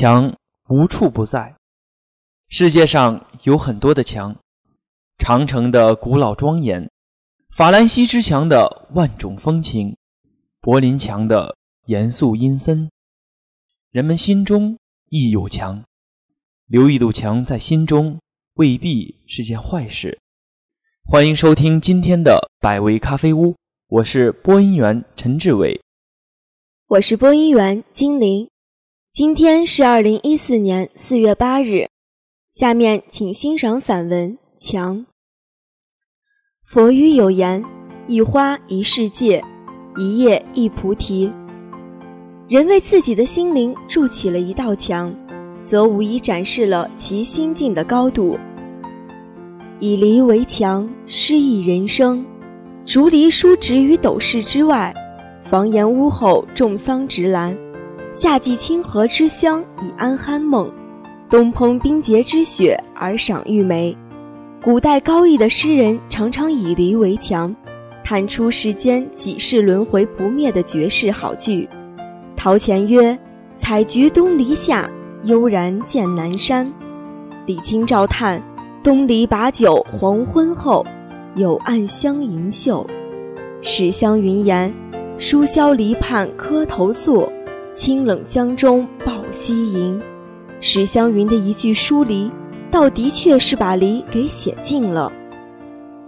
墙无处不在，世界上有很多的墙，长城的古老庄严，法兰西之墙的万种风情，柏林墙的严肃阴森。人们心中亦有墙，留一堵墙在心中，未必是件坏事。欢迎收听今天的百味咖啡屋，我是播音员陈志伟，我是播音员金玲。今天是二零一四年四月八日，下面请欣赏散文《墙》。佛语有言：“一花一世界，一叶一菩提。”人为自己的心灵筑起了一道墙，则无疑展示了其心境的高度。以篱为墙，诗意人生。竹篱疏植于斗室之外，房檐屋后种桑植兰。夏季清河之乡以安酣梦，冬烹冰洁之雪而赏玉梅。古代高逸的诗人常常以篱为墙，弹出世间几世轮回不灭的绝世好句。陶潜曰：“采菊东篱下，悠然见南山。”李清照叹：“东篱把酒黄昏后，有暗香盈袖。”史湘云言：“书萧篱畔磕头坐。”清冷江中抱膝吟，史湘云的一句疏离，倒的确是把离给写尽了。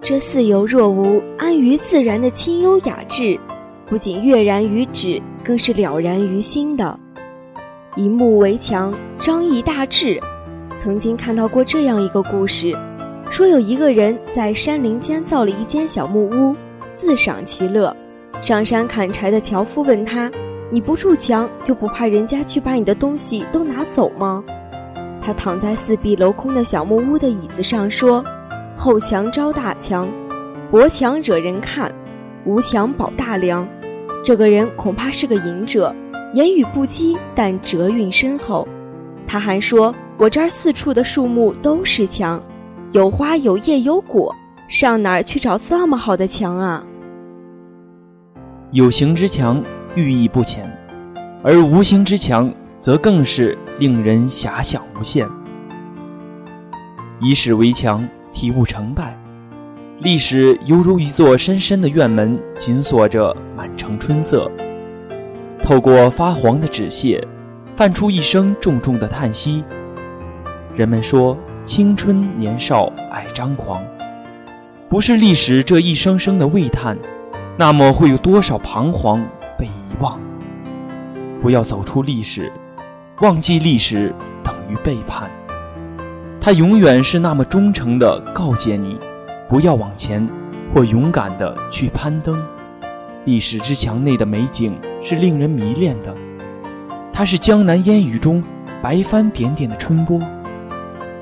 这似有若无、安于自然的清幽雅致，不仅跃然于纸，更是了然于心的。以木为墙，张毅大志。曾经看到过这样一个故事，说有一个人在山林间造了一间小木屋，自赏其乐。上山砍柴的樵夫问他。你不筑墙，就不怕人家去把你的东西都拿走吗？他躺在四壁镂空的小木屋的椅子上说：“厚墙招大墙，薄墙惹人看，无墙保大梁。”这个人恐怕是个隐者，言语不羁，但哲韵深厚。他还说：“我这儿四处的树木都是墙，有花有叶有果，上哪儿去找这么好的墙啊？”有形之墙。寓意不浅，而无形之墙则更是令人遐想无限。以史为墙，体悟成败。历史犹如一座深深的院门，紧锁着满城春色。透过发黄的纸屑，泛出一声重重的叹息。人们说，青春年少爱张狂，不是历史这一声声的喟叹，那么会有多少彷徨？被遗忘，不要走出历史，忘记历史等于背叛。他永远是那么忠诚地告诫你，不要往前，或勇敢地去攀登。历史之墙内的美景是令人迷恋的，它是江南烟雨中白帆点点的春波，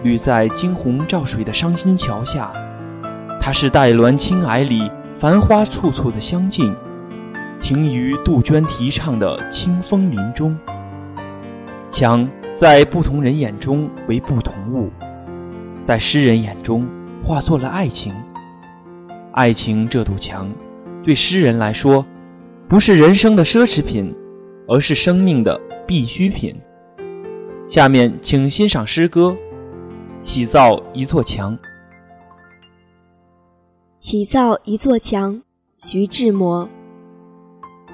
绿在惊鸿照水的伤心桥下；它是黛峦青霭里繁花簇簇的香径。停于杜鹃啼唱的清风林中。墙在不同人眼中为不同物，在诗人眼中化作了爱情。爱情这堵墙，对诗人来说，不是人生的奢侈品，而是生命的必需品。下面请欣赏诗歌《起造一座墙》。起造一座墙，徐志摩。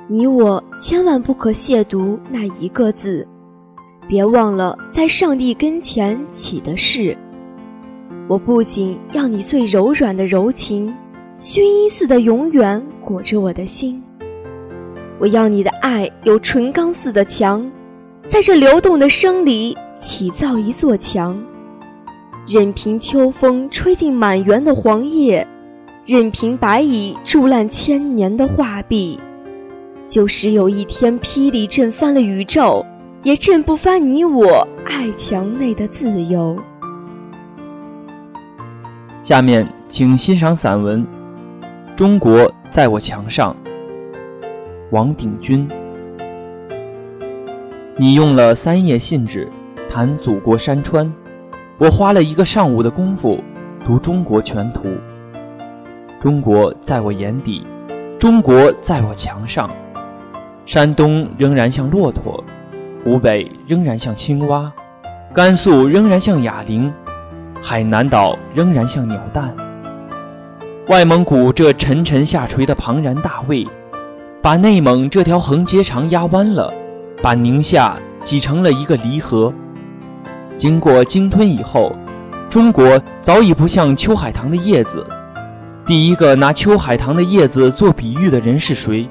你我千万不可亵渎那一个字，别忘了在上帝跟前起的誓。我不仅要你最柔软的柔情，薰衣似的永远裹着我的心。我要你的爱有纯钢似的墙，在这流动的生里起造一座墙，任凭秋风吹进满园的黄叶，任凭白蚁蛀烂千年的画壁。就是有一天霹雳震翻了宇宙，也震不翻你我爱墙内的自由。下面请欣赏散文《中国在我墙上》。王鼎钧，你用了三页信纸谈祖国山川，我花了一个上午的功夫读中国全图。中国在我眼底，中国在我墙上。山东仍然像骆驼，湖北仍然像青蛙，甘肃仍然像哑铃，海南岛仍然像鸟蛋。外蒙古这沉沉下垂的庞然大胃，把内蒙这条横街长压弯了，把宁夏挤成了一个离合。经过鲸吞以后，中国早已不像秋海棠的叶子。第一个拿秋海棠的叶子做比喻的人是谁？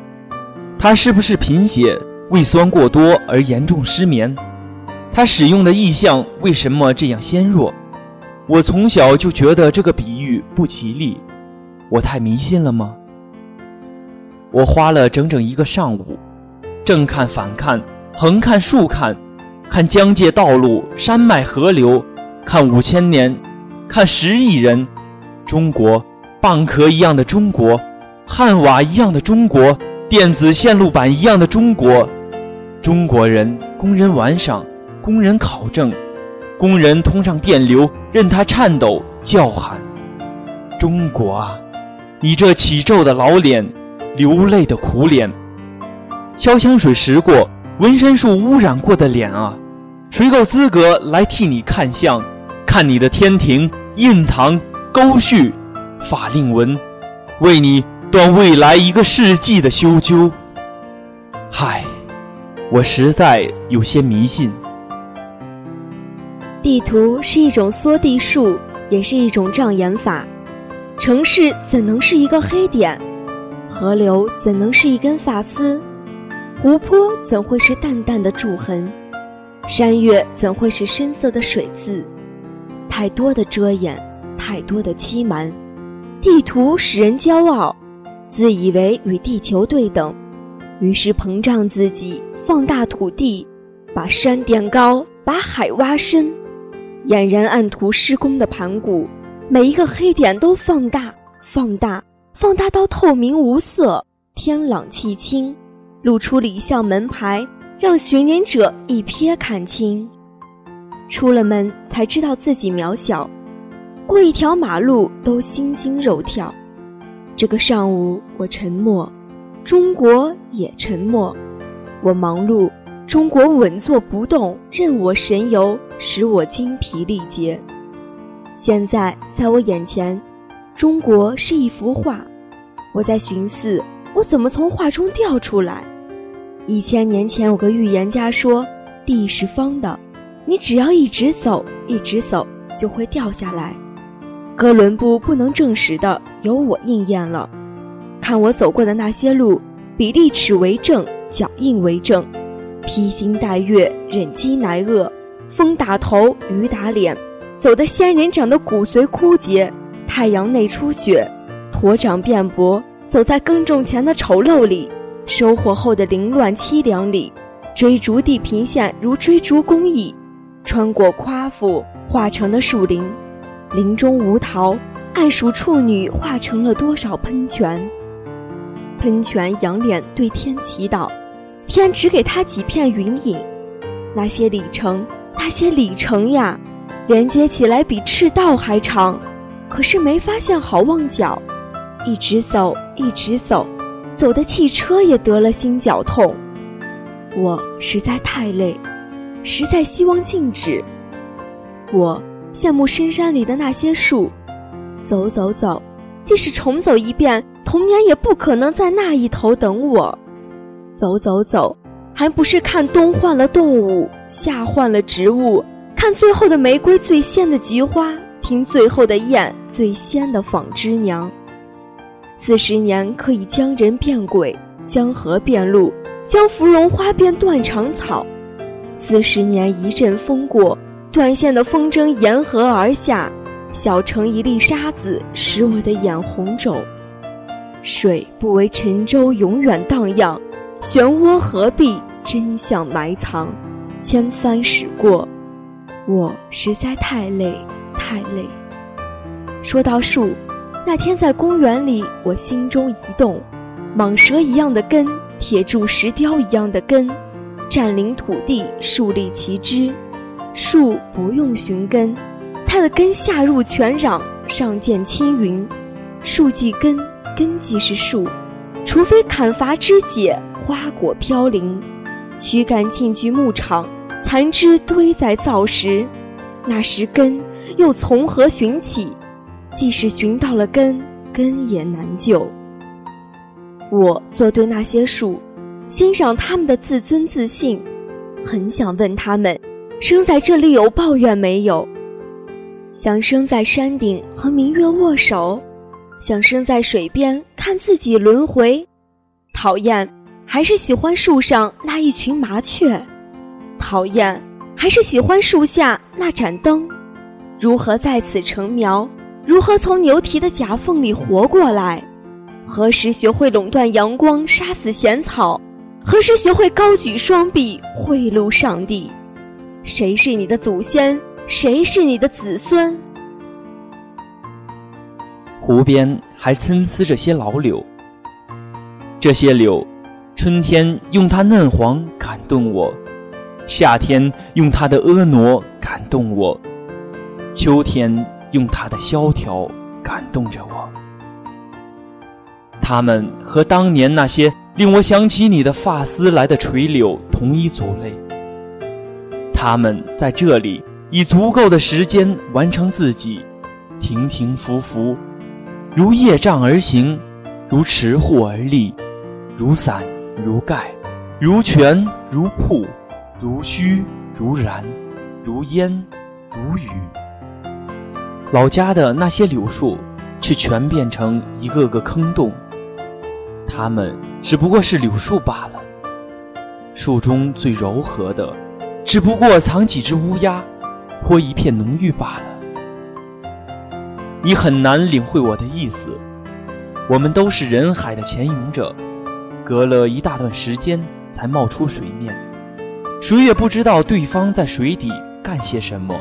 他是不是贫血、胃酸过多而严重失眠？他使用的意象为什么这样纤弱？我从小就觉得这个比喻不吉利。我太迷信了吗？我花了整整一个上午，正看、反看、横看、竖看，看疆界道路、山脉河流，看五千年，看十亿人，中国，蚌壳一样的中国，汉瓦一样的中国，电子线路板一样的中国，中国人，工人玩赏，工人考证，工人通上电流，任他颤抖叫喊，中国啊！你这起皱的老脸，流泪的苦脸，潇湘水蚀过、纹身术污染过的脸啊，谁够资格来替你看相？看你的天庭、印堂、沟绪、法令纹，为你断未来一个世纪的修究。嗨，我实在有些迷信。地图是一种缩地术，也是一种障眼法。城市怎能是一个黑点？河流怎能是一根发丝？湖泊怎会是淡淡的柱痕？山岳怎会是深色的水渍？太多的遮掩，太多的欺瞒。地图使人骄傲，自以为与地球对等，于是膨胀自己，放大土地，把山垫高，把海挖深，俨然按图施工的盘古。每一个黑点都放大，放大，放大到透明无色，天朗气清，露出里巷门牌，让寻人者一瞥看清。出了门才知道自己渺小，过一条马路都心惊肉跳。这个上午我沉默，中国也沉默。我忙碌，中国稳坐不动，任我神游，使我精疲力竭。现在在我眼前，中国是一幅画，我在寻思，我怎么从画中掉出来？一千年前有个预言家说，地是方的，你只要一直走，一直走，就会掉下来。哥伦布不能证实的，由我应验了。看我走过的那些路，比利尺为证，脚印为证，披星戴月，忍饥挨饿，风打头，雨打脸。走的仙人掌的骨髓枯竭，太阳内出血，驼掌变薄；走在耕种前的丑陋里，收获后的凌乱凄凉里，追逐地平线如追逐公益，穿过夸父化成的树林，林中无桃，暗数处女化成了多少喷泉？喷泉仰脸对天祈祷，天只给他几片云影，那些里程，那些里程呀！连接起来比赤道还长，可是没发现好望角。一直走，一直走，走的汽车也得了心绞痛。我实在太累，实在希望静止。我羡慕深山里的那些树，走走走，即使重走一遍，童年也不可能在那一头等我。走走走，还不是看冬换了动物，夏换了植物。看最后的玫瑰，最鲜的菊花；听最后的雁，最鲜的纺织娘。四十年可以将人变鬼，将河变路，将芙蓉花变断肠草。四十年一阵风过，断线的风筝沿河而下，小成一粒沙子，使我的眼红肿。水不为沉舟永远荡漾，漩涡何必真相埋藏？千帆驶过。我实在太累，太累。说到树，那天在公园里，我心中一动，蟒蛇一样的根，铁柱石雕一样的根，占领土地，树立旗帜。树不用寻根，它的根下入泉壤，上见青云。树即根，根即是树，除非砍伐枝解，花果飘零。躯干进居牧场。残枝堆在灶石，那时根又从何寻起？即使寻到了根，根也难救。我坐对那些树，欣赏他们的自尊自信，很想问他们：生在这里有抱怨没有？想生在山顶和明月握手，想生在水边看自己轮回，讨厌还是喜欢树上那一群麻雀？讨厌还是喜欢树下那盏灯？如何在此成苗？如何从牛蹄的夹缝里活过来？何时学会垄断阳光，杀死闲草？何时学会高举双臂，贿赂上帝？谁是你的祖先？谁是你的子孙？湖边还参差着些老柳，这些柳，春天用它嫩黄感动我，夏天用它的婀娜感动我，秋天用它的萧条感动着我。它们和当年那些令我想起你的发丝来的垂柳同一族类，他们在这里。以足够的时间完成自己，停停浮浮，如叶障而行，如持户而立，如伞如盖，如泉如瀑，如虚如然，如烟如雨。老家的那些柳树，却全变成一个个坑洞。它们只不过是柳树罢了。树中最柔和的，只不过藏几只乌鸦。或一片浓郁罢了，你很难领会我的意思。我们都是人海的潜泳者，隔了一大段时间才冒出水面，谁也不知道对方在水底干些什么。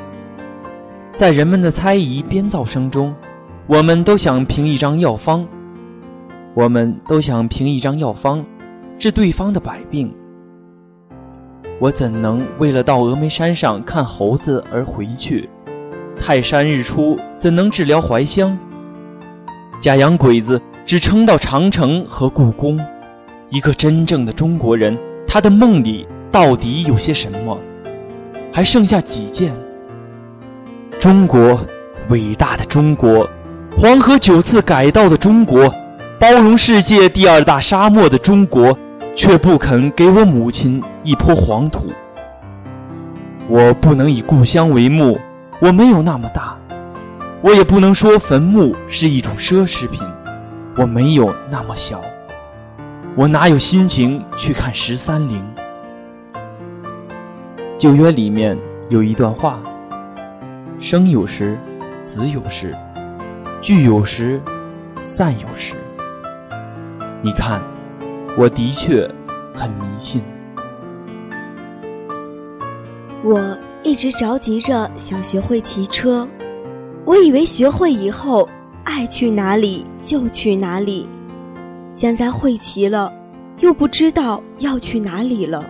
在人们的猜疑编造声中，我们都想凭一张药方，我们都想凭一张药方治对方的百病。我怎能为了到峨眉山上看猴子而回去？泰山日出怎能治疗怀乡？假洋鬼子只撑到长城和故宫。一个真正的中国人，他的梦里到底有些什么？还剩下几件？中国，伟大的中国，黄河九次改道的中国，包容世界第二大沙漠的中国。却不肯给我母亲一坡黄土。我不能以故乡为墓，我没有那么大；我也不能说坟墓是一种奢侈品，我没有那么小。我哪有心情去看十三陵？旧约里面有一段话：生有时，死有时，聚有时，散有时。你看。我的确很迷信。我一直着急着想学会骑车，我以为学会以后，爱去哪里就去哪里。现在会骑了，又不知道要去哪里了。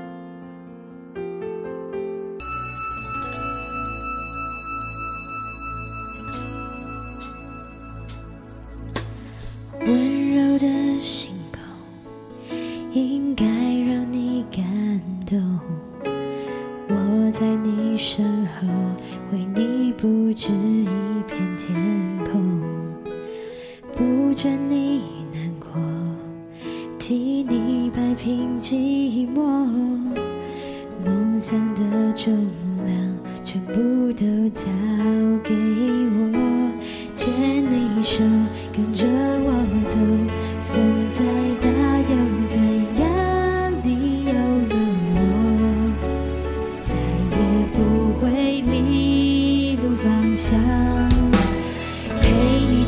ocean.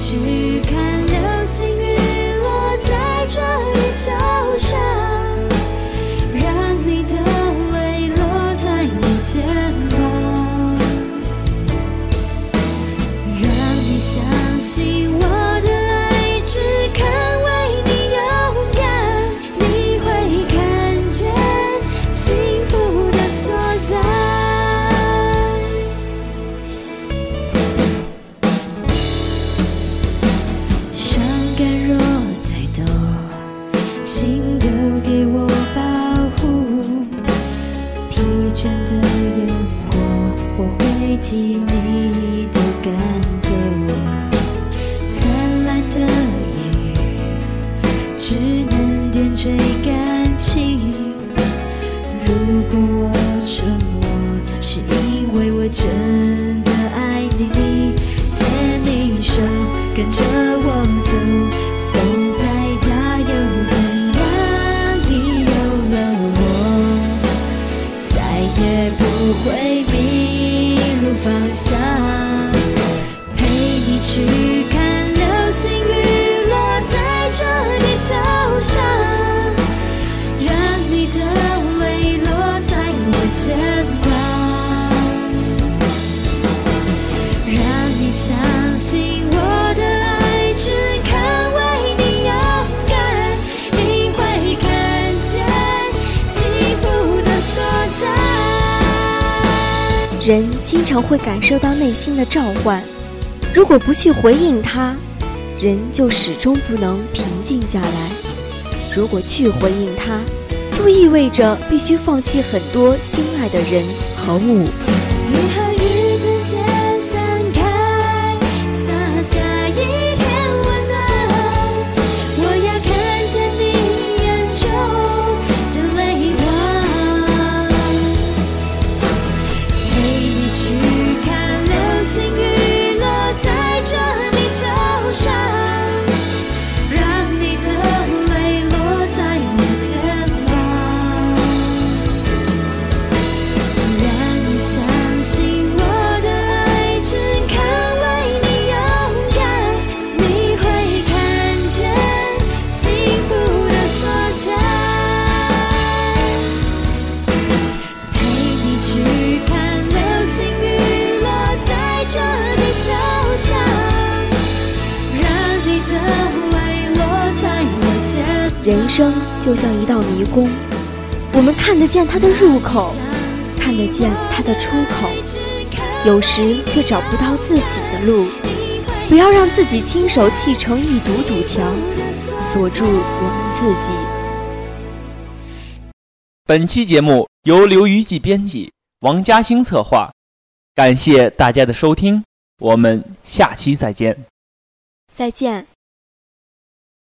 只。いい。人经常会感受到内心的召唤，如果不去回应它，人就始终不能平静下来；如果去回应它，就意味着必须放弃很多心爱的人和物。人生就像一道迷宫，我们看得见它的入口，看得见它的出口，有时却找不到自己的路。不要让自己亲手砌成一堵堵墙，锁住我们自己。本期节目由刘余记编辑，王嘉兴策划，感谢大家的收听，我们下期再见。再见。